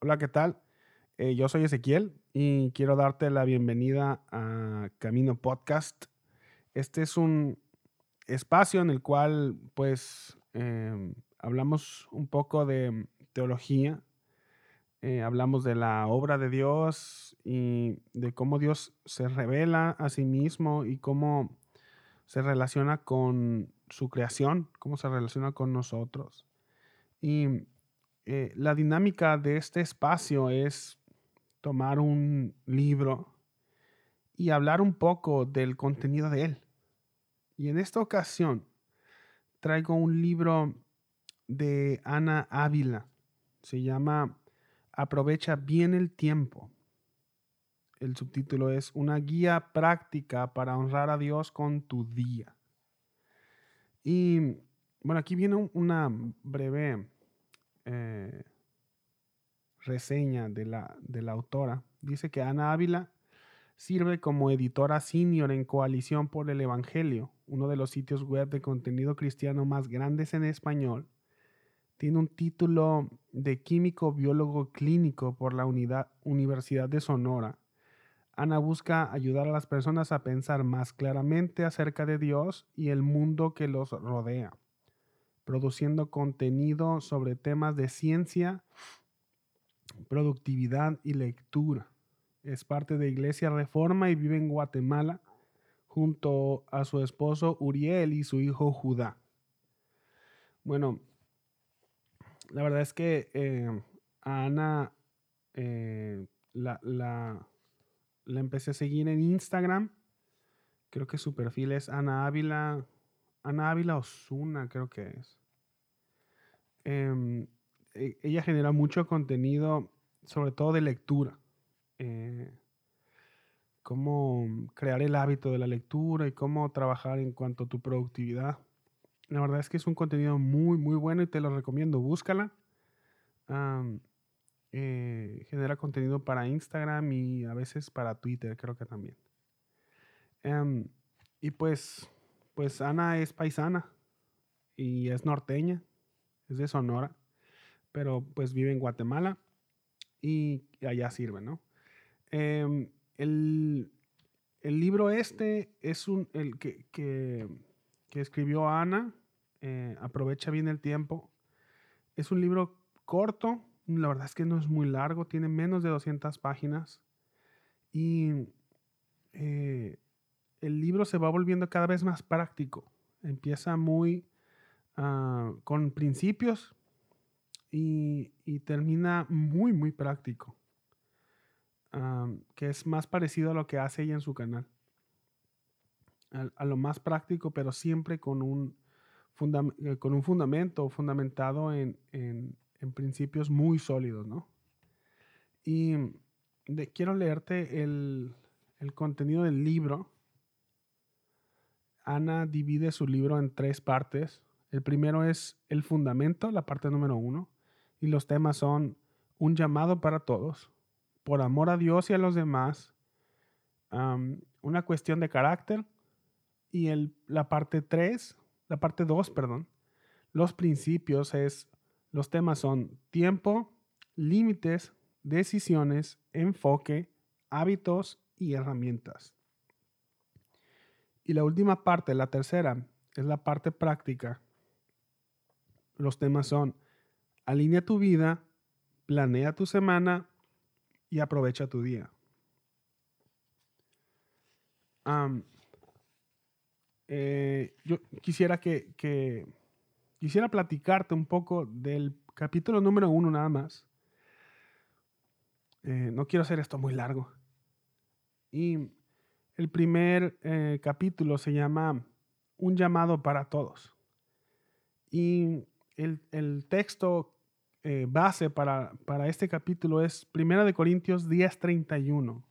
Hola, ¿qué tal? Eh, yo soy Ezequiel y quiero darte la bienvenida a Camino Podcast. Este es un espacio en el cual, pues, em, hablamos un poco de teología, eh, hablamos de la obra de Dios y de cómo Dios se revela a sí mismo y cómo se relaciona con su creación, cómo se relaciona con nosotros. Y eh, la dinámica de este espacio es tomar un libro y hablar un poco del contenido de él. Y en esta ocasión traigo un libro de Ana Ávila. Se llama Aprovecha bien el tiempo. El subtítulo es Una guía práctica para honrar a Dios con tu día. Y bueno, aquí viene una breve eh, reseña de la, de la autora, dice que Ana Ávila sirve como editora senior en Coalición por el Evangelio, uno de los sitios web de contenido cristiano más grandes en español. Tiene un título de químico biólogo clínico por la unidad, Universidad de Sonora. Ana busca ayudar a las personas a pensar más claramente acerca de Dios y el mundo que los rodea produciendo contenido sobre temas de ciencia, productividad y lectura. Es parte de Iglesia Reforma y vive en Guatemala junto a su esposo Uriel y su hijo Judá. Bueno, la verdad es que eh, a Ana eh, la, la, la empecé a seguir en Instagram. Creo que su perfil es Ana Ávila Ana Ávila Osuna, creo que es. Em, e, ella genera mucho contenido, sobre todo de lectura. Eh, cómo crear el hábito de la lectura y cómo trabajar en cuanto a tu productividad. La verdad es que es un contenido muy, muy bueno y te lo recomiendo. Búscala. Eh, genera contenido para Instagram y a veces para Twitter, creo que también. Em, y pues pues Ana es paisana y es norteña, es de Sonora, pero pues vive en Guatemala y allá sirve, ¿no? Em, el, libro este es un, el que, que, escribió Ana, eh, aprovecha bien el tiempo. Es un libro corto, la verdad es que no es muy largo, tiene menos de 200 páginas y eh, el libro se va volviendo cada vez más práctico. Empieza muy ah, con principios y, termina muy, muy práctico. Ah, que es más parecido a lo que hace ella en su canal. A, lo más práctico, pero siempre con un, eh, con un fundamento fundamentado en, principios muy sólidos, ¿no? Y quiero leerte el, el contenido del libro Ana divide su libro en tres partes. El primero es el fundamento, la parte número uno, y los temas son un llamado para todos, por amor a Dios y a los demás, una cuestión de carácter, y la parte tres, la parte dos, perdón, los principios es, los temas son tiempo, límites, decisiones, enfoque, hábitos y herramientas. Y la última parte, la tercera, es la parte práctica. Los temas son, alinea tu vida, planea tu semana y aprovecha tu día. Eh, yo quisiera que, quisiera platicarte un poco del capítulo número uno nada más. Eh, no quiero hacer esto muy largo. Y el primer eh, capítulo se llama Un llamado para todos. Y el, texto eh, base para, este capítulo es Primera de Corintios 10:31.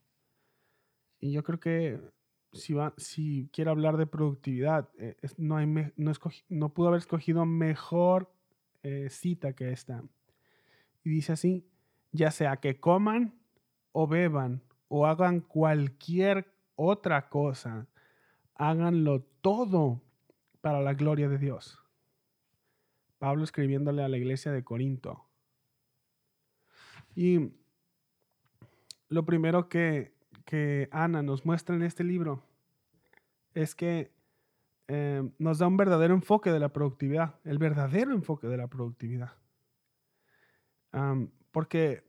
Y yo creo que si, va, si hablar de productividad, eh, no, hay no, no, pudo haber escogido mejor cita que esta. Y dice así, ya sea que coman o beban o hagan cualquier otra cosa, háganlo todo para la gloria de Dios. Pablo escribiéndole a la iglesia de Corinto. Y lo primero que, que Ana nos muestra en este libro es que eh, nos da un verdadero enfoque de la productividad, el verdadero enfoque de la productividad. porque,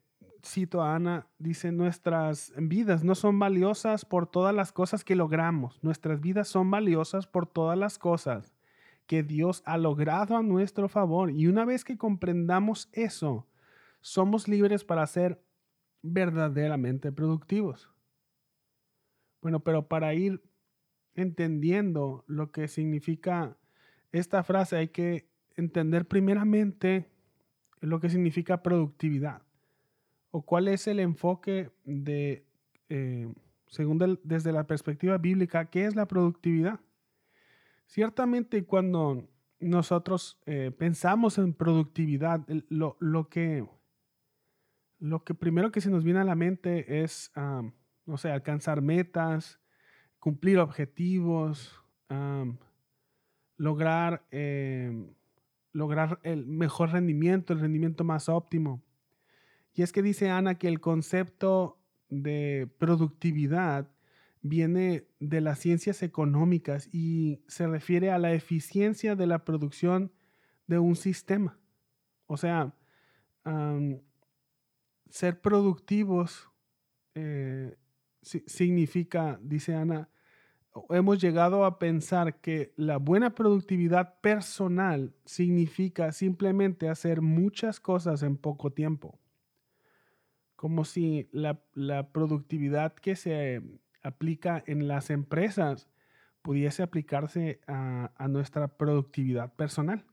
cito a Ana, dice, nuestras vidas no son valiosas por todas las cosas que logramos, nuestras vidas son valiosas por todas las cosas que Dios ha logrado a nuestro favor. Y una vez que comprendamos eso, somos libres para ser verdaderamente productivos. Bueno, pero para ir entendiendo lo que significa esta frase, hay que entender primeramente lo que significa productividad o cuál es el enfoque de, eh, según desde la perspectiva bíblica, qué es la productividad. Ciertamente cuando nosotros eh, pensamos en productividad, lo, lo, que, lo que primero que se nos viene a la mente es, no sé, alcanzar metas, cumplir objetivos, lograr, em, lograr el mejor rendimiento, el rendimiento más óptimo. Y es que dice Ana que el concepto de productividad viene de las ciencias económicas y se refiere a la eficiencia de la producción de un sistema. O sea, ser productivos eh, significa, dice Ana, hemos llegado a pensar que la buena productividad personal significa simplemente hacer muchas cosas en poco tiempo. Como si la, productividad que se aplica en las empresas pudiese aplicarse a, nuestra productividad personal.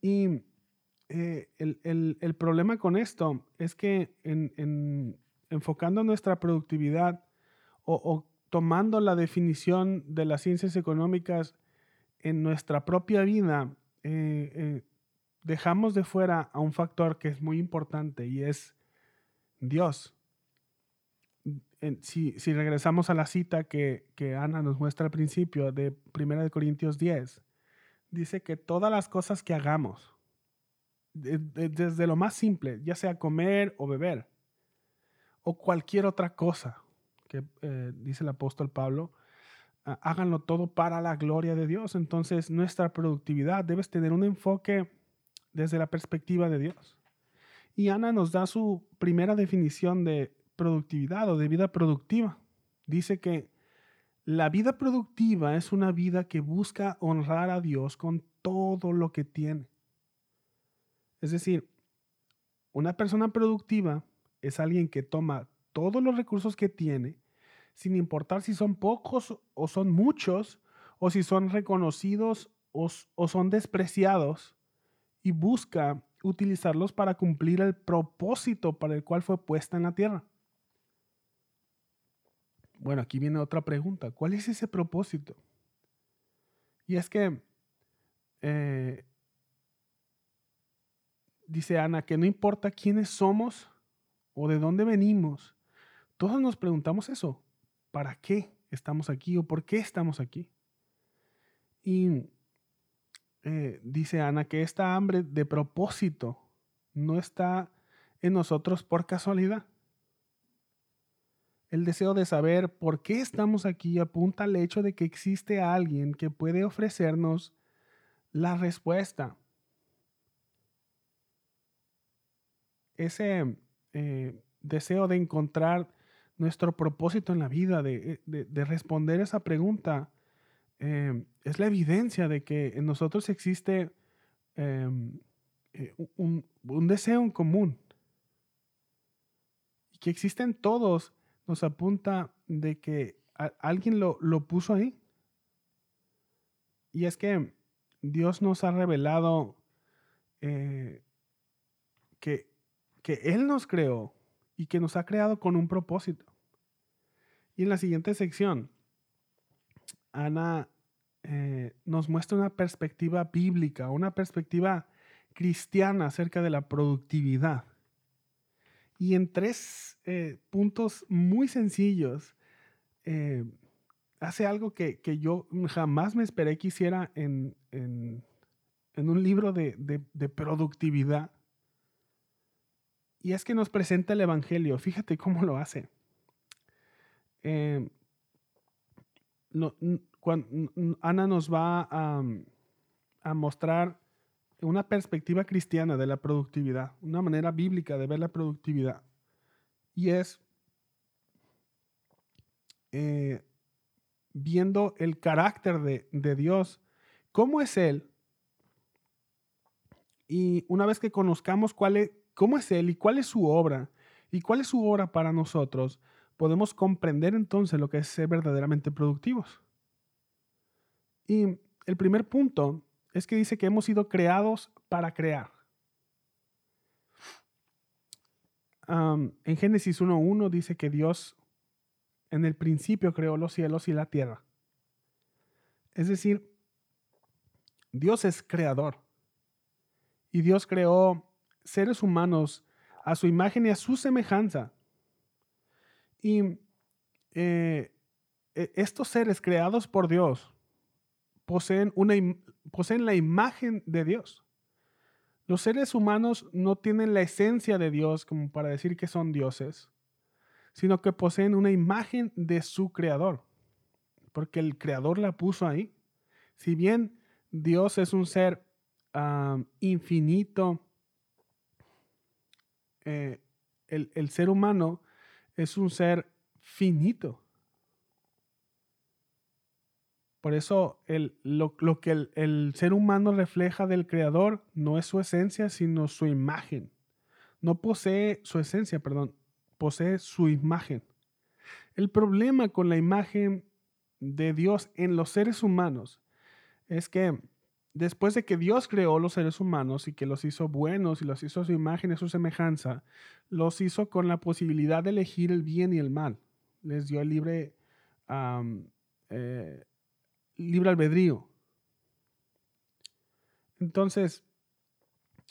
Y eh, el, problema con esto es que en, enfocando nuestra productividad o, tomando la definición de las ciencias económicas en nuestra propia vida, eh, eh, dejamos de fuera a un factor que es muy importante y es Dios. si, regresamos a la cita que, Ana nos muestra al principio de 1 Corintios 10, dice que todas las cosas que hagamos, desde lo más simple, ya sea comer o beber, o cualquier otra cosa que eh, dice el apóstol Pablo, háganlo todo para la gloria de Dios. Entonces nuestra productividad debe tener un enfoque desde la perspectiva de Dios. Y Ana nos da su primera definición de productividad o de vida productiva. Dice que la vida productiva es una vida que busca honrar a Dios con todo lo que tiene. Es decir, una persona productiva es alguien que toma todos los recursos que tiene, sin importar si son pocos o son muchos, o si son reconocidos o, son despreciados, y busca utilizarlos para cumplir el propósito para el cual fue puesta en la tierra. Bueno, aquí viene otra pregunta. ¿Cuál es ese propósito? Y es que eh, dice Ana que no importa quiénes somos o de dónde venimos, todos nos preguntamos eso. ¿Para qué estamos aquí o por qué estamos aquí? Y eh, dice Ana que esta hambre de propósito no está en nosotros por casualidad. El deseo de saber por qué estamos aquí apunta al hecho de que existe alguien que puede ofrecernos la respuesta. Ese eh, deseo de encontrar nuestro propósito en la vida, de, eh, responder esa pregunta, em, es la evidencia de que en nosotros existe em, eh, un, deseo en común. Y que existen todos nos apunta de que alguien lo, lo puso ahí. Y es que Dios nos ha revelado que que Él nos creó y que nos ha creado con un propósito. Y en la siguiente sección, Ana eh, nos muestra una perspectiva bíblica, una perspectiva cristiana acerca de la productividad. Y en tres eh, puntos muy sencillos, eh, hace algo que, yo jamás me esperé que hiciera en, un libro de productividad y es que nos presenta el Evangelio. Fíjate cómo lo hace. Ana nos va a, mostrar una perspectiva cristiana de la productividad, una manera bíblica de ver la productividad. Y es eh, viendo el carácter de, de Dios, cómo es Él. Y una vez que conozcamos cuál es, cómo es Él y cuál es su obra, y cuál es su obra para nosotros, podemos comprender entonces lo que es ser verdaderamente productivos. Y el primer punto es que dice que hemos sido creados para crear. en Génesis 1.1 dice que Dios en el principio creó los cielos y la tierra. Es decir, Dios es creador. Y Dios creó seres humanos a su imagen y a su semejanza. Y eh, e, estos seres creados por Dios poseen, una, poseen la imagen de Dios. Los seres humanos no tienen la esencia de Dios como para decir que son dioses, sino que poseen una imagen de su creador, porque el creador la puso ahí. Si bien Dios es un ser ah, infinito, eh, el, ser humano es un ser finito. Por eso lo, que el, el, ser humano refleja del Creador no es su esencia, sino su imagen. No posee su esencia, perdón, posee su imagen. El problema con la imagen de Dios en los seres humanos es que después de que Dios creó los seres humanos y que los hizo buenos y los hizo a su imagen y a su semejanza, los hizo con la posibilidad de elegir el bien y el mal. Les dio el libre, eh, libre albedrío. Entonces,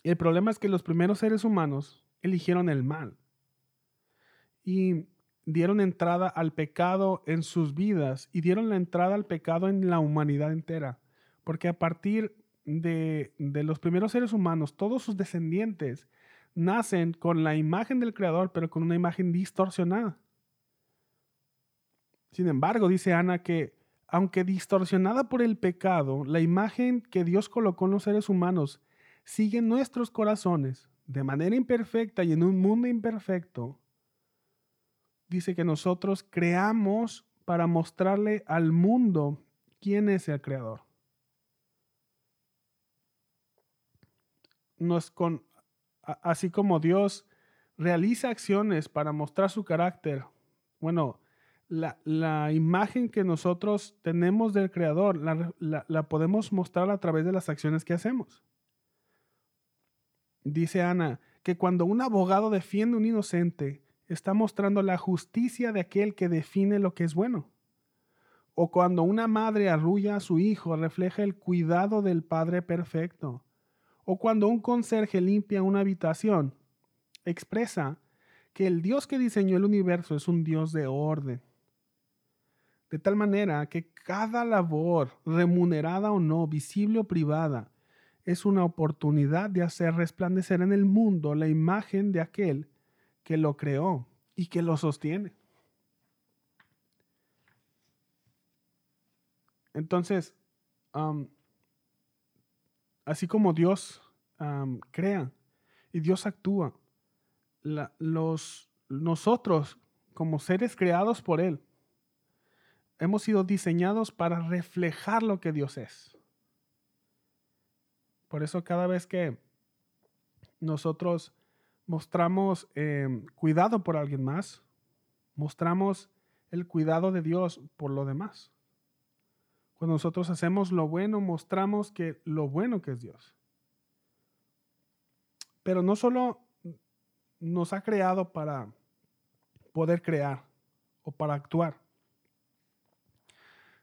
el problema es que los primeros seres humanos eligieron el mal y dieron entrada al pecado en sus vidas y dieron la entrada al pecado en la humanidad entera. Porque a partir de, los primeros seres humanos, todos sus descendientes nacen con la imagen del Creador, pero con una imagen distorsionada. Sin embargo, dice Ana que aunque distorsionada por el pecado, la imagen que Dios colocó en los seres humanos sigue en nuestros corazones de manera imperfecta y en un mundo imperfecto. Dice que nosotros creamos para mostrarle al mundo quién es el Creador. Con, así como Dios realiza acciones para mostrar su carácter, bueno, la, imagen que nosotros tenemos del Creador la, podemos mostrar a través de las acciones que hacemos. Dice Ana que cuando un abogado defiende a un inocente, está mostrando la justicia de aquel que define lo que es bueno. O cuando una madre arrulla a su hijo, refleja el cuidado del Padre perfecto o cuando un conserje limpia una habitación, expresa que el Dios que diseñó el universo es un Dios de orden. De tal manera que cada labor, remunerada o no, visible o privada, es una oportunidad de hacer resplandecer en el mundo la imagen de aquel que lo creó y que lo sostiene. Entonces, así como Dios crea y Dios actúa, los, nosotros como seres creados por Él, hemos sido diseñados para reflejar lo que Dios es. Por eso cada vez que nosotros mostramos em, cuidado por alguien más, mostramos el cuidado de Dios por lo demás. Cuando nosotros hacemos lo bueno, mostramos que lo bueno que es Dios. Pero no solo nos ha creado para poder crear o para actuar,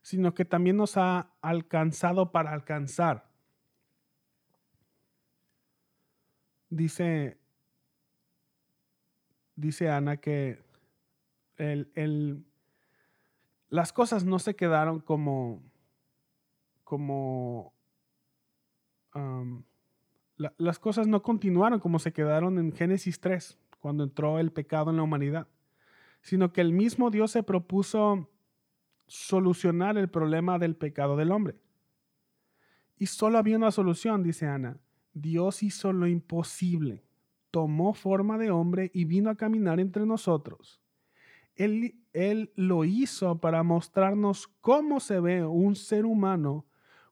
sino que también nos ha alcanzado para alcanzar. Dice, dice Ana que las cosas no se quedaron como, como las cosas no continuaron como se quedaron en Génesis 3, cuando entró el pecado en la humanidad, sino que el mismo Dios se propuso solucionar el problema del pecado del hombre. Y solo había una solución, dice Ana. Dios hizo lo imposible, tomó forma de hombre y vino a caminar entre nosotros. Él, él lo hizo para mostrarnos cómo se ve un ser humano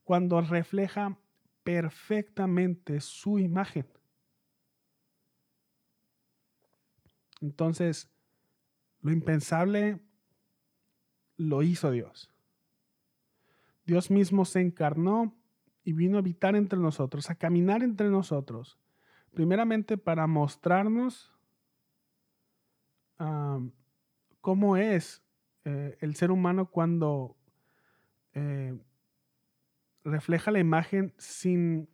cuando refleja perfectamente su imagen. Entonces, lo impensable lo hizo Dios. Dios mismo se encarnó y vino a habitar entre nosotros, a caminar entre nosotros, primeramente para mostrarnos cómo es eh, el ser humano cuando eh, refleja la imagen sin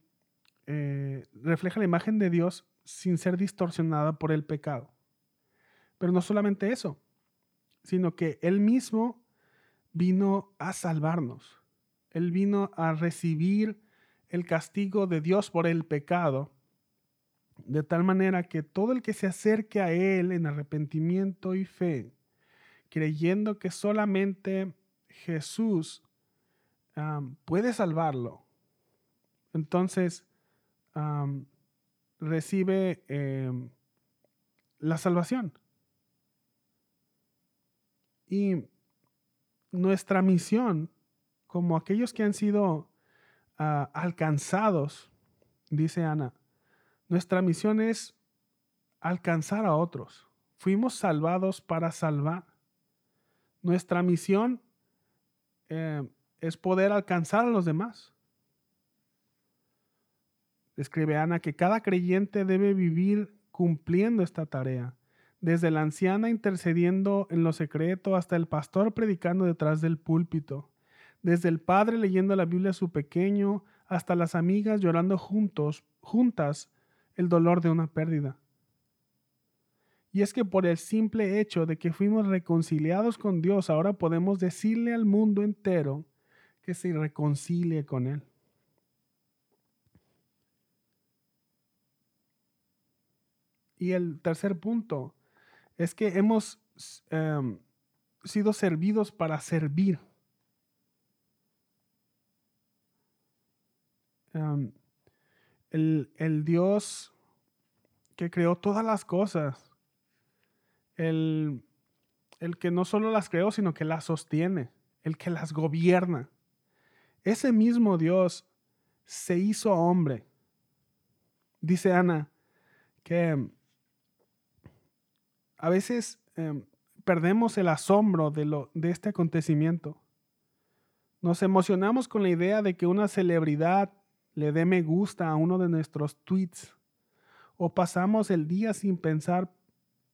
eh, refleja la imagen de Dios sin ser distorsionada por el pecado. Pero no solamente eso, sino que Él mismo vino a salvarnos. Él vino a recibir el castigo de Dios por el pecado, de tal manera que todo el que se acerque a Él en arrepentimiento y fe, creyendo que solamente Jesús puede salvarlo, entonces recibe em, la salvación. Y nuestra misión, como aquellos que han sido ah, alcanzados, dice Ana, nuestra misión es alcanzar a otros. Fuimos salvados para salvar. Nuestra misión eh, es poder alcanzar a los demás. Escribe Ana que cada creyente debe vivir cumpliendo esta tarea desde la anciana intercediendo en lo secreto hasta el pastor predicando detrás del púlpito, desde el padre leyendo la Biblia a su pequeño hasta las amigas llorando juntos, juntas el dolor de una pérdida. Y es que por el simple hecho de que fuimos reconciliados con Dios, ahora podemos decirle al mundo entero que se reconcilie con Él. Y el tercer punto, es que hemos em, sido servidos para servir. Em, el, el, Dios que creó todas las cosas, el, el que no solo las creó, sino que las sostiene, el que las gobierna. Ese mismo Dios se hizo hombre. Dice Ana que a veces em, perdemos el asombro de, lo, de este acontecimiento. Nos emocionamos con la idea de que una celebridad le dé me gusta a uno de nuestros tweets. O pasamos el día sin pensar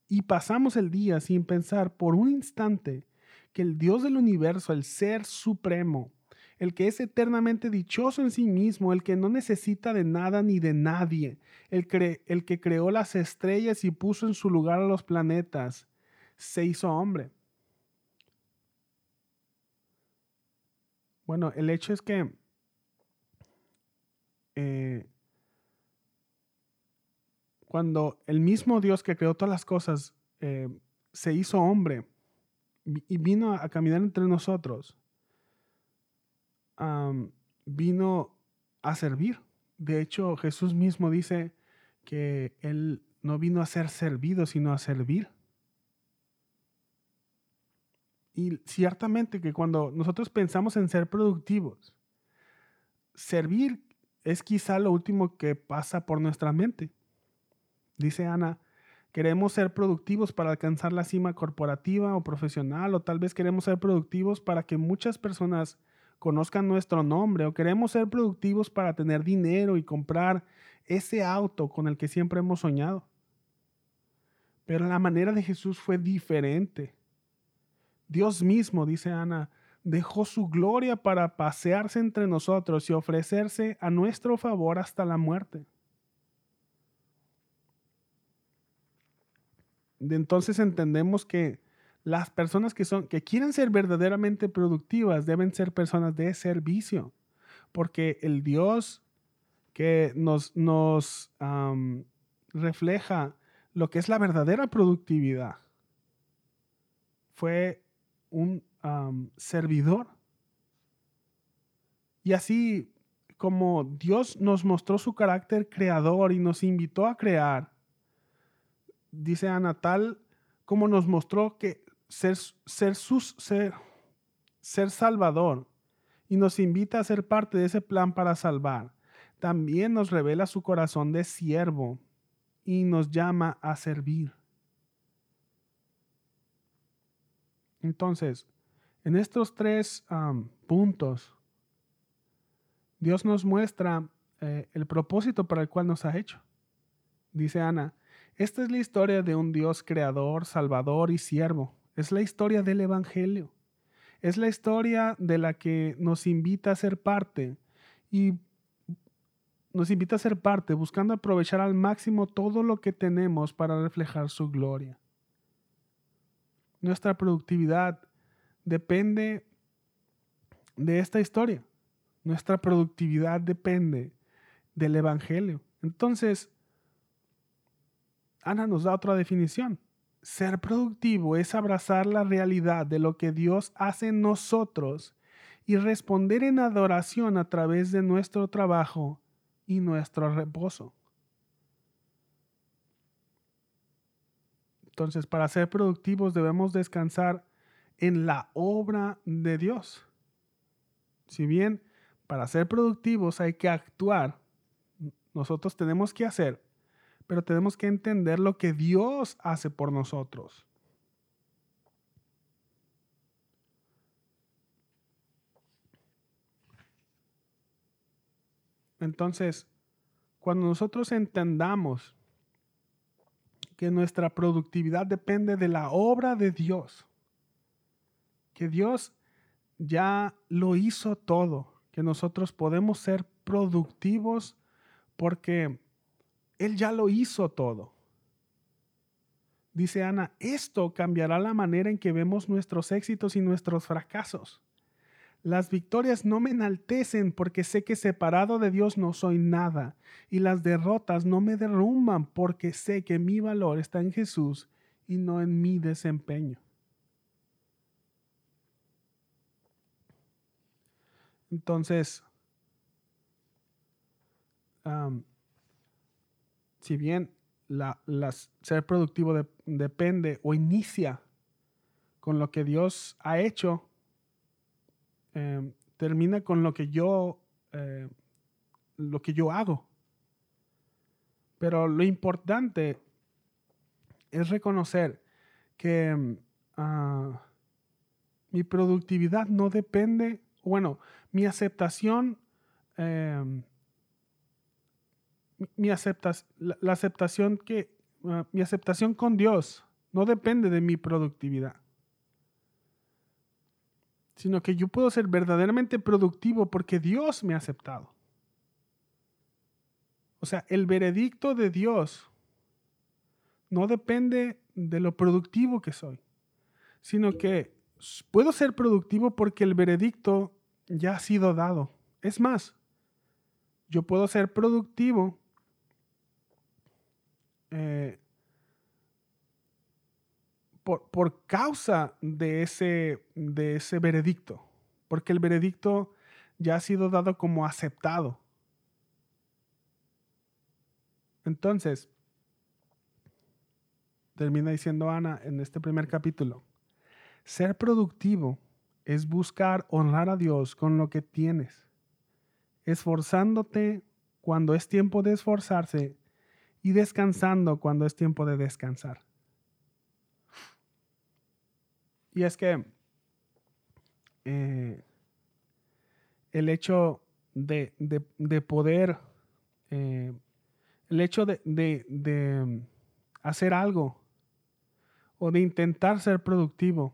y pasamos el día sin pensar por un instante que el Dios del universo, el Ser Supremo, el que es eternamente dichoso en sí mismo, el que no necesita de nada ni de nadie, el, que creó las estrellas y puso en su lugar a los planetas, se hizo hombre. Bueno, el hecho es que eh, cuando el mismo Dios que creó todas las cosas eh, se hizo hombre y vino a caminar entre nosotros, vino a servir. De hecho, Jesús mismo dice que Él no vino a ser servido, sino a servir. Y ciertamente que cuando nosotros pensamos en ser productivos, servir es quizá lo último que pasa por nuestra mente. Dice Ana, queremos ser productivos para alcanzar la cima corporativa o profesional, o tal vez queremos ser productivos para que muchas personas conozcan nuestro nombre o queremos ser productivos para tener dinero y comprar ese auto con el que siempre hemos soñado. Pero la manera de Jesús fue diferente. Dios mismo, dice Ana, dejó su gloria para pasearse entre nosotros y ofrecerse a nuestro favor hasta la muerte. De entonces entendemos que las personas que, son, que quieren ser verdaderamente productivas deben ser personas de servicio, porque el Dios que nos, refleja lo que es la verdadera productividad. Fue un servidor. Y así como Dios nos mostró su carácter creador y nos invitó a crear, dice Ana, tal como nos mostró que ser, ser, sus, ser, ser salvador y nos invita a ser parte de ese plan para salvar, también nos revela su corazón de siervo y nos llama a servir. Entonces, en estos tres puntos, Dios nos muestra eh, el propósito para el cual nos ha hecho. Dice Ana, esta es la historia de un Dios creador, salvador y siervo. Es la historia del Evangelio. Es la historia de la que nos invita a ser parte y nos invita a ser parte buscando aprovechar al máximo todo lo que tenemos para reflejar su gloria. Nuestra productividad depende de esta historia. Nuestra productividad depende del Evangelio. Entonces, Ana nos da otra definición. Ser productivo es abrazar la realidad de lo que Dios hace en nosotros y responder en adoración a través de nuestro trabajo y nuestro reposo. Entonces, para ser productivos debemos descansar en la obra de Dios. Si bien para ser productivos hay que actuar, nosotros tenemos que hacer, pero tenemos que entender lo que Dios hace por nosotros. Entonces, cuando nosotros entendamos que nuestra productividad depende de la obra de Dios, que Dios ya lo hizo todo, que nosotros podemos ser productivos porque Él ya lo hizo todo. Dice Ana, esto cambiará la manera en que vemos nuestros éxitos y nuestros fracasos. Las victorias no me enaltecen porque sé que separado de Dios no soy nada, y las derrotas no me derrumban porque sé que mi valor está en Jesús y no en mi desempeño. Entonces, si bien la, ser productivo depende o inicia con lo que Dios ha hecho, em, termina con lo que yo eh, lo que yo hago. Pero lo importante es reconocer que em, ah, mi productividad no depende, bueno, mi aceptación, em, mi la, aceptación que, ah, mi aceptación con Dios no depende de mi productividad, sino que yo puedo ser verdaderamente productivo porque Dios me ha aceptado. O sea, el veredicto de Dios no depende de lo productivo que soy, sino que puedo ser productivo porque el veredicto ya ha sido dado. Es más, yo puedo ser productivo eh, por, por, causa de ese, de ese veredicto, porque el veredicto ya ha sido dado como aceptado. Entonces, termina diciendo Ana en este primer capítulo, ser productivo es buscar honrar a Dios con lo que tienes, esforzándote cuando es tiempo de esforzarse y descansando cuando es tiempo de descansar. Y es que eh, el hecho de, poder, eh, el hecho de, de hacer algo o de intentar ser productivo,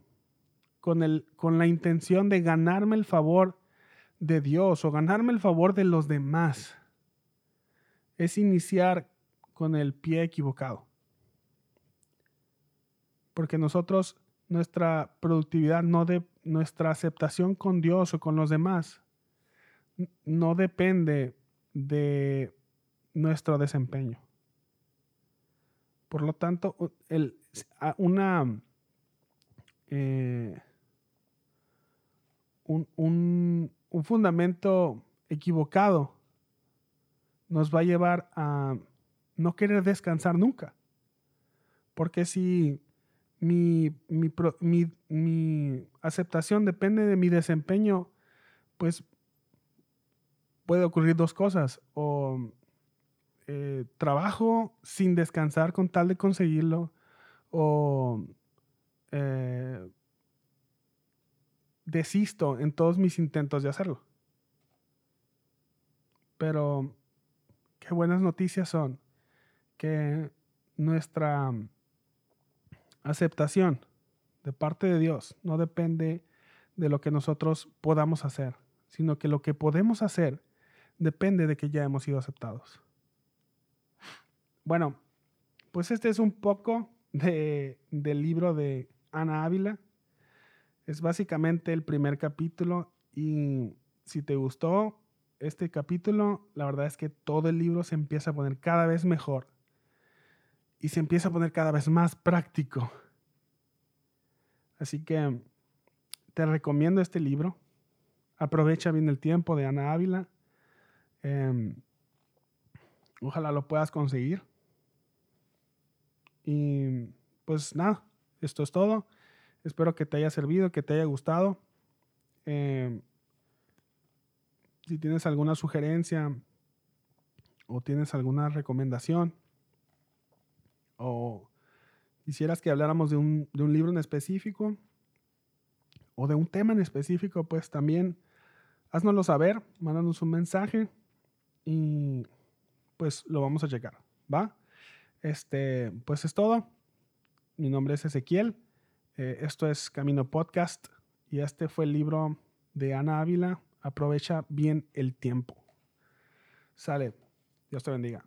con, el, con la intención de ganarme el favor de Dios o ganarme el favor de los demás. Es iniciar con el pie equivocado. Porque nosotros, nuestra productividad, no de, nuestra aceptación con Dios o con los demás, no depende de nuestro desempeño. Por lo tanto, el, una, eh, un, un, un fundamento equivocado nos va a llevar a no querer descansar nunca. Porque si mi, mi, aceptación depende de mi desempeño, pues puede ocurrir dos cosas. O eh, trabajo sin descansar con tal de conseguirlo, o eh, desisto en todos mis intentos de hacerlo. Pero qué buenas noticias son que nuestra aceptación de parte de Dios no depende de lo que nosotros podamos hacer, sino que lo que podemos hacer depende de que ya hemos sido aceptados. Bueno, pues este es un poco de, del libro de Ana Ávila. Es básicamente el primer capítulo y si te gustó este capítulo, la verdad es que todo el libro se empieza a poner cada vez mejor y se empieza a poner cada vez más práctico. Así que te recomiendo este libro. Aprovecha bien el tiempo de Ana Ávila. Em, ojalá lo puedas conseguir. Y pues nada, esto es todo. Espero que te haya servido, que te haya gustado. Em, si tienes alguna sugerencia o tienes alguna recomendación, o quisieras que habláramos de un, libro en específico o de un tema en específico, pues también haznoslo saber, mándanos un mensaje y pues lo vamos a checar, ¿va? Este, pues es todo. Mi nombre es Ezequiel. Eh, esto es Camino Podcast y este fue el libro de Ana Ávila. Aprovecha bien el tiempo. Sale. Dios te bendiga.